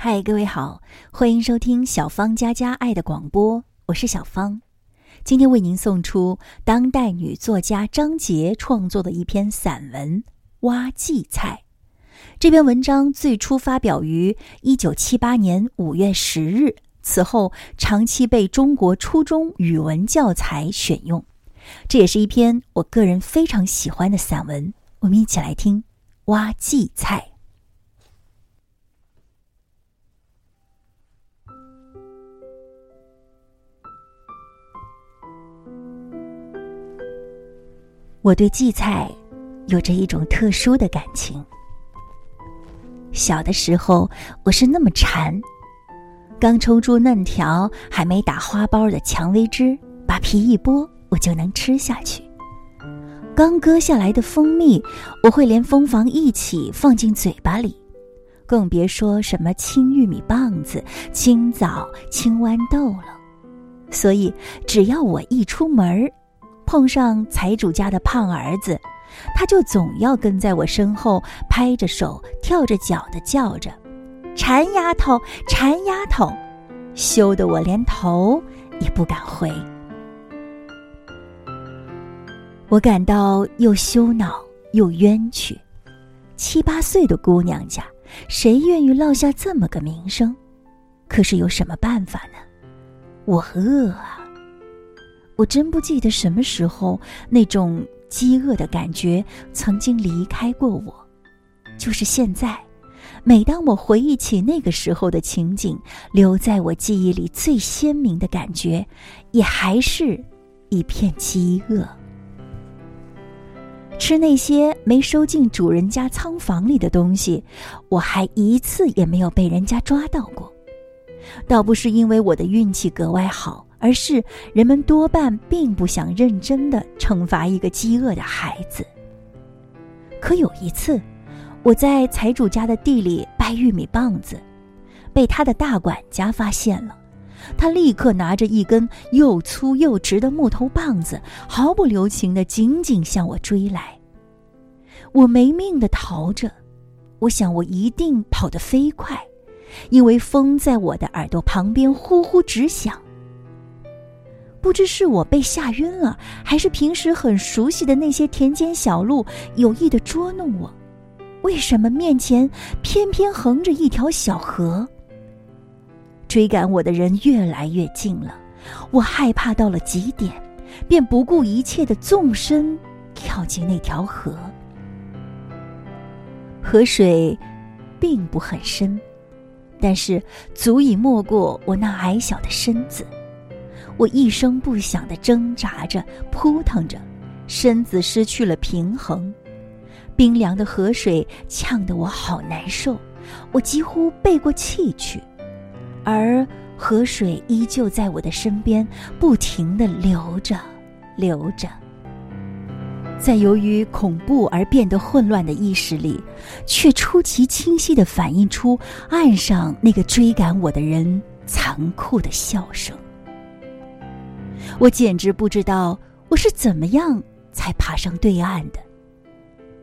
嗨，各位好，欢迎收听小芳家家爱的广播，我是小芳。今天为您送出当代女作家张杰创作的一篇散文《挖荠菜》。这篇文章最初发表于一九七八年五月十日，此后长期被中国初中语文教材选用。这也是一篇我个人非常喜欢的散文。我们一起来听《挖荠菜》。我对荠菜有着一种特殊的感情。小的时候，我是那么馋，刚抽出嫩条、还没打花苞的蔷薇枝，把皮一剥，我就能吃下去。刚割下来的蜂蜜，我会连蜂房一起放进嘴巴里，更别说什么青玉米棒子、青枣、青豌豆了。所以，只要我一出门，碰上财主家的胖儿子，他就总要跟在我身后，拍着手、跳着脚的叫着：“馋丫头，馋丫头！”羞得我连头也不敢回。我感到又羞恼又冤屈。七八岁的姑娘家，谁愿意落下这么个名声？可是有什么办法呢？我饿啊！我真不记得什么时候那种饥饿的感觉曾经离开过我，就是现在，每当我回忆起那个时候的情景，留在我记忆里最鲜明的感觉，也还是一片饥饿。吃那些没收进主人家仓房里的东西，我还一次也没有被人家抓到过，倒不是因为我的运气格外好。而是人们多半并不想认真的惩罚一个饥饿的孩子。可有一次，我在财主家的地里掰玉米棒子，被他的大管家发现了。他立刻拿着一根又粗又直的木头棒子，毫不留情的紧紧向我追来。我没命的逃着，我想我一定跑得飞快，因为风在我的耳朵旁边呼呼直响。不知是我被吓晕了，还是平时很熟悉的那些田间小路有意的捉弄我？为什么面前偏偏横着一条小河？追赶我的人越来越近了，我害怕到了极点，便不顾一切的纵身跳进那条河。河水并不很深，但是足以没过我那矮小的身子。我一声不响的挣扎着，扑腾着，身子失去了平衡，冰凉的河水呛得我好难受，我几乎背过气去，而河水依旧在我的身边不停的流着，流着。在由于恐怖而变得混乱的意识里，却出奇清晰的反映出岸上那个追赶我的人残酷的笑声。我简直不知道我是怎么样才爬上对岸的。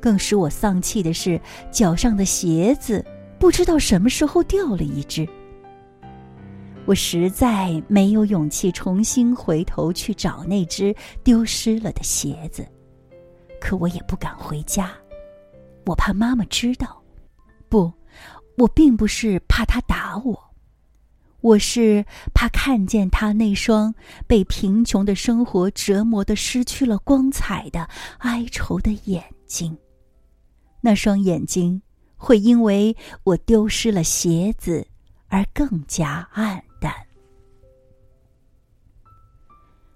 更使我丧气的是，脚上的鞋子不知道什么时候掉了一只。我实在没有勇气重新回头去找那只丢失了的鞋子，可我也不敢回家，我怕妈妈知道。不，我并不是怕她打我。我是怕看见他那双被贫穷的生活折磨的失去了光彩的哀愁的眼睛，那双眼睛会因为我丢失了鞋子而更加暗淡。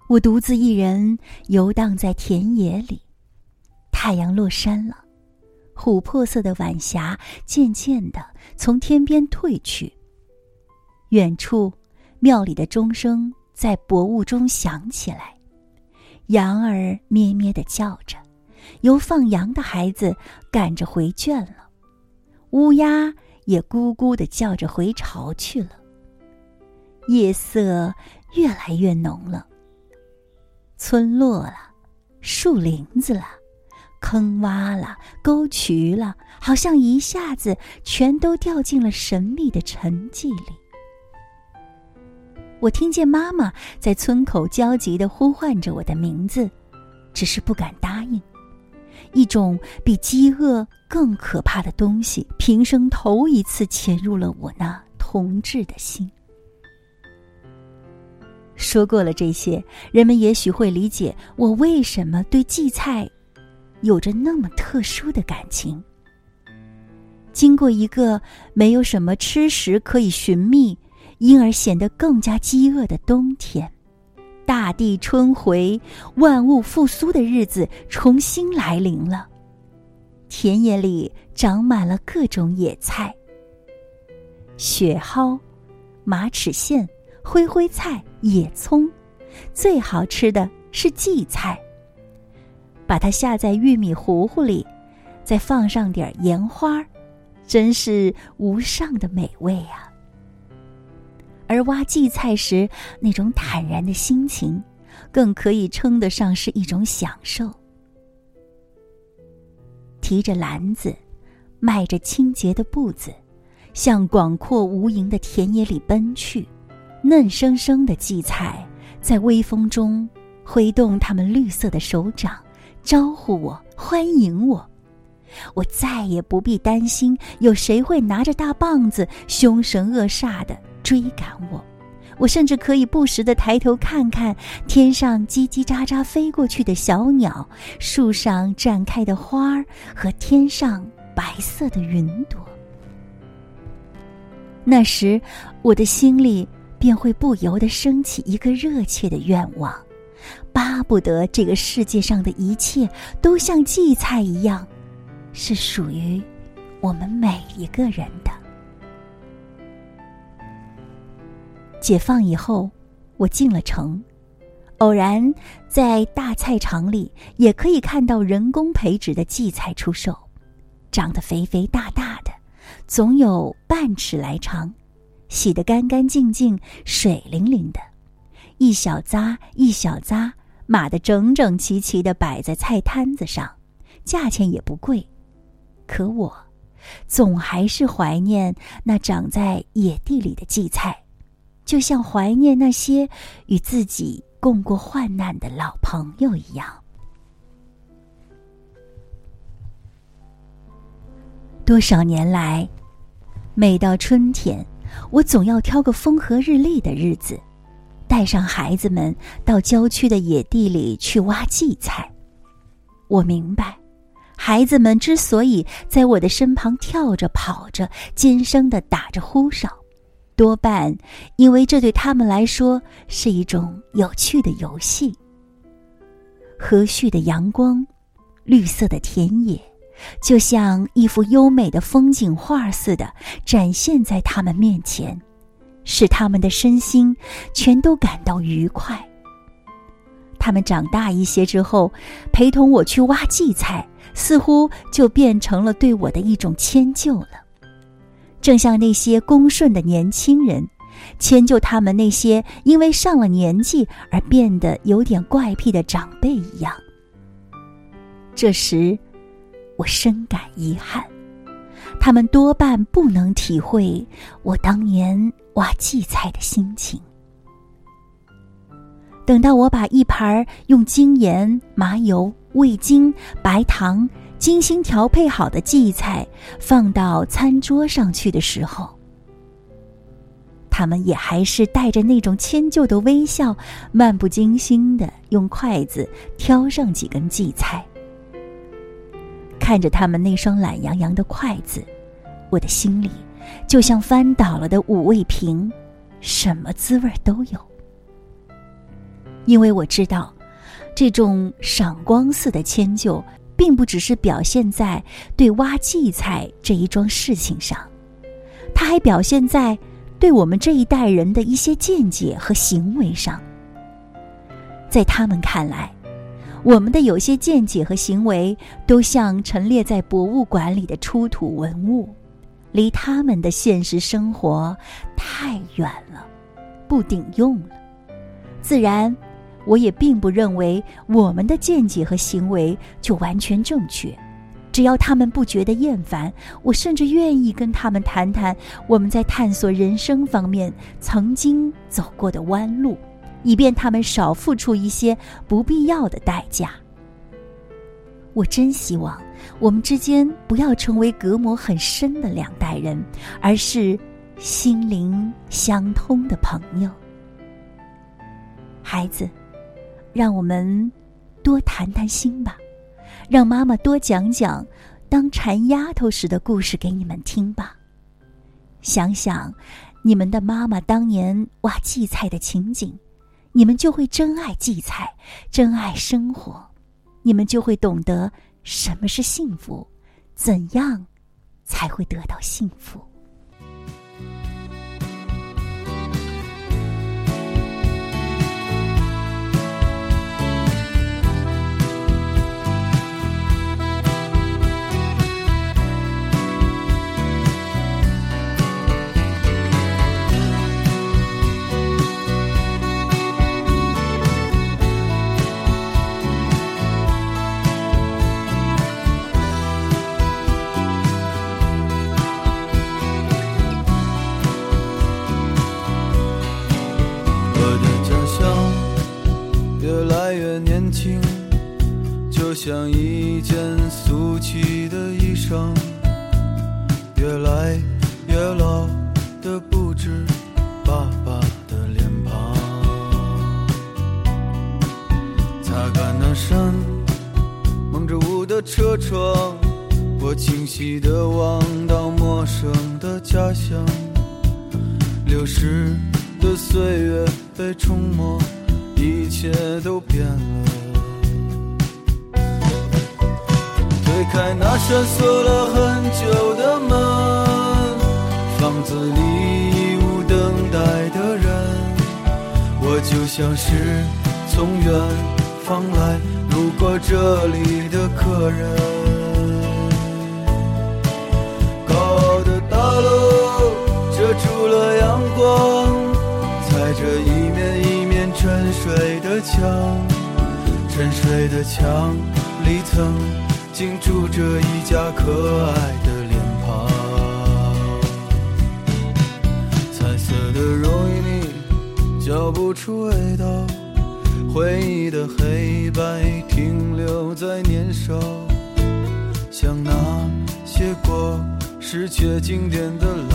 我独自一人游荡在田野里，太阳落山了，琥珀色的晚霞渐渐的从天边退去。远处，庙里的钟声在薄雾中响起来，羊儿咩咩的叫着，由放羊的孩子赶着回圈了，乌鸦也咕咕的叫着回巢去了。夜色越来越浓了，村落了，树林子了，坑洼了，沟渠了，好像一下子全都掉进了神秘的沉寂里。我听见妈妈在村口焦急地呼唤着我的名字，只是不敢答应。一种比饥饿更可怕的东西，平生头一次潜入了我那童稚的心。说过了这些，人们也许会理解我为什么对荠菜有着那么特殊的感情。经过一个没有什么吃食可以寻觅，因而显得更加饥饿的冬天，大地春回、万物复苏的日子重新来临了。田野里长满了各种野菜：雪蒿、马齿苋。灰灰菜、野葱，最好吃的是荠菜。把它下在玉米糊糊里，再放上点盐花，真是无上的美味啊！而挖荠菜时那种坦然的心情，更可以称得上是一种享受。提着篮子，迈着清洁的步子，向广阔无垠的田野里奔去。嫩生生的荠菜在微风中挥动它们绿色的手掌，招呼我，欢迎我。我再也不必担心有谁会拿着大棒子凶神恶煞的追赶我。我甚至可以不时的抬头看看天上叽叽喳喳飞过去的小鸟，树上绽开的花儿和天上白色的云朵。那时，我的心里。便会不由得升起一个热切的愿望，巴不得这个世界上的一切都像荠菜一样，是属于我们每一个人的。解放以后，我进了城，偶然在大菜场里也可以看到人工培植的荠菜出售，长得肥肥大大的，总有半尺来长。洗得干干净净、水灵灵的，一小扎一小扎码得整整齐齐的摆在菜摊子上，价钱也不贵。可我，总还是怀念那长在野地里的荠菜，就像怀念那些与自己共过患难的老朋友一样。多少年来，每到春天。我总要挑个风和日丽的日子，带上孩子们到郊区的野地里去挖荠菜。我明白，孩子们之所以在我的身旁跳着、跑着、尖声的打着呼哨，多半因为这对他们来说是一种有趣的游戏。和煦的阳光，绿色的田野。就像一幅优美的风景画似的，展现在他们面前，使他们的身心全都感到愉快。他们长大一些之后，陪同我去挖荠菜，似乎就变成了对我的一种迁就了，正像那些恭顺的年轻人，迁就他们那些因为上了年纪而变得有点怪癖的长辈一样。这时。我深感遗憾，他们多半不能体会我当年挖荠菜的心情。等到我把一盘用精盐、麻油、味精、白糖精心调配好的荠菜放到餐桌上去的时候，他们也还是带着那种迁就的微笑，漫不经心的用筷子挑上几根荠菜。看着他们那双懒洋洋的筷子，我的心里就像翻倒了的五味瓶，什么滋味都有。因为我知道，这种赏光似的迁就，并不只是表现在对挖荠菜这一桩事情上，它还表现在对我们这一代人的一些见解和行为上。在他们看来。我们的有些见解和行为，都像陈列在博物馆里的出土文物，离他们的现实生活太远了，不顶用了。自然，我也并不认为我们的见解和行为就完全正确。只要他们不觉得厌烦，我甚至愿意跟他们谈谈我们在探索人生方面曾经走过的弯路，以便他们少付出一些不必要的代价。我真希望我们之间不要成为隔膜很深的两代人，而是心灵相通的朋友。孩子，让我们多谈谈心吧。让妈妈多讲讲当馋丫头时的故事给你们听吧。想想你们的妈妈当年挖荠菜的情景，你们就会真爱荠菜，真爱生活，你们就会懂得什么是幸福，怎样才会得到幸福。年轻就像一件俗气的衣裳，越来越老的不止爸爸的脸庞。擦干那扇蒙着雾的车窗，我清晰地望到陌生的家乡。流逝的岁月被冲没，一切都变了。推开那扇锁了很久的门，房子里已无等待的人，我就像是从远方来路过这里的客人。高傲的大楼墙，沉睡的墙里曾。经住着一家可爱的脸庞，彩色的容易腻，嚼不出味道。回忆的黑白停留在年少，像那些过时却经典的老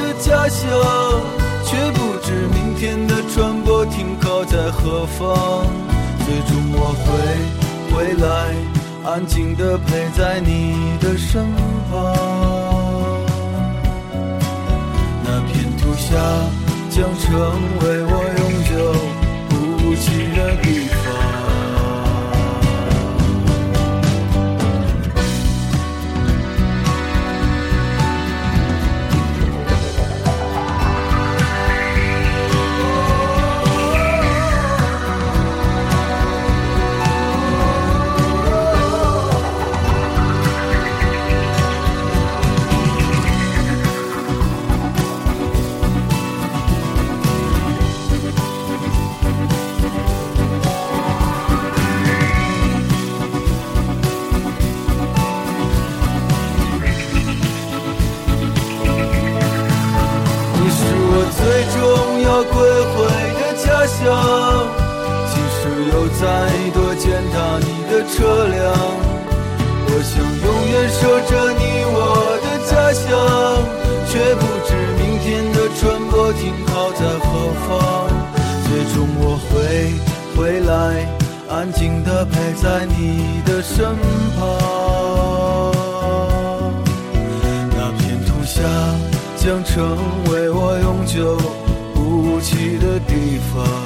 家乡。却不知明天的船舶停靠在何方，最终我会回来，安静地陪在你的身旁。那片土下将成为我永久不弃的地方再多践踏你的车辆，我想永远守着你我的家乡，却不知明天的船舶停靠在何方。最终我会回来，安静的陪在你的身旁。那片土下将成为我永久不弃的地方。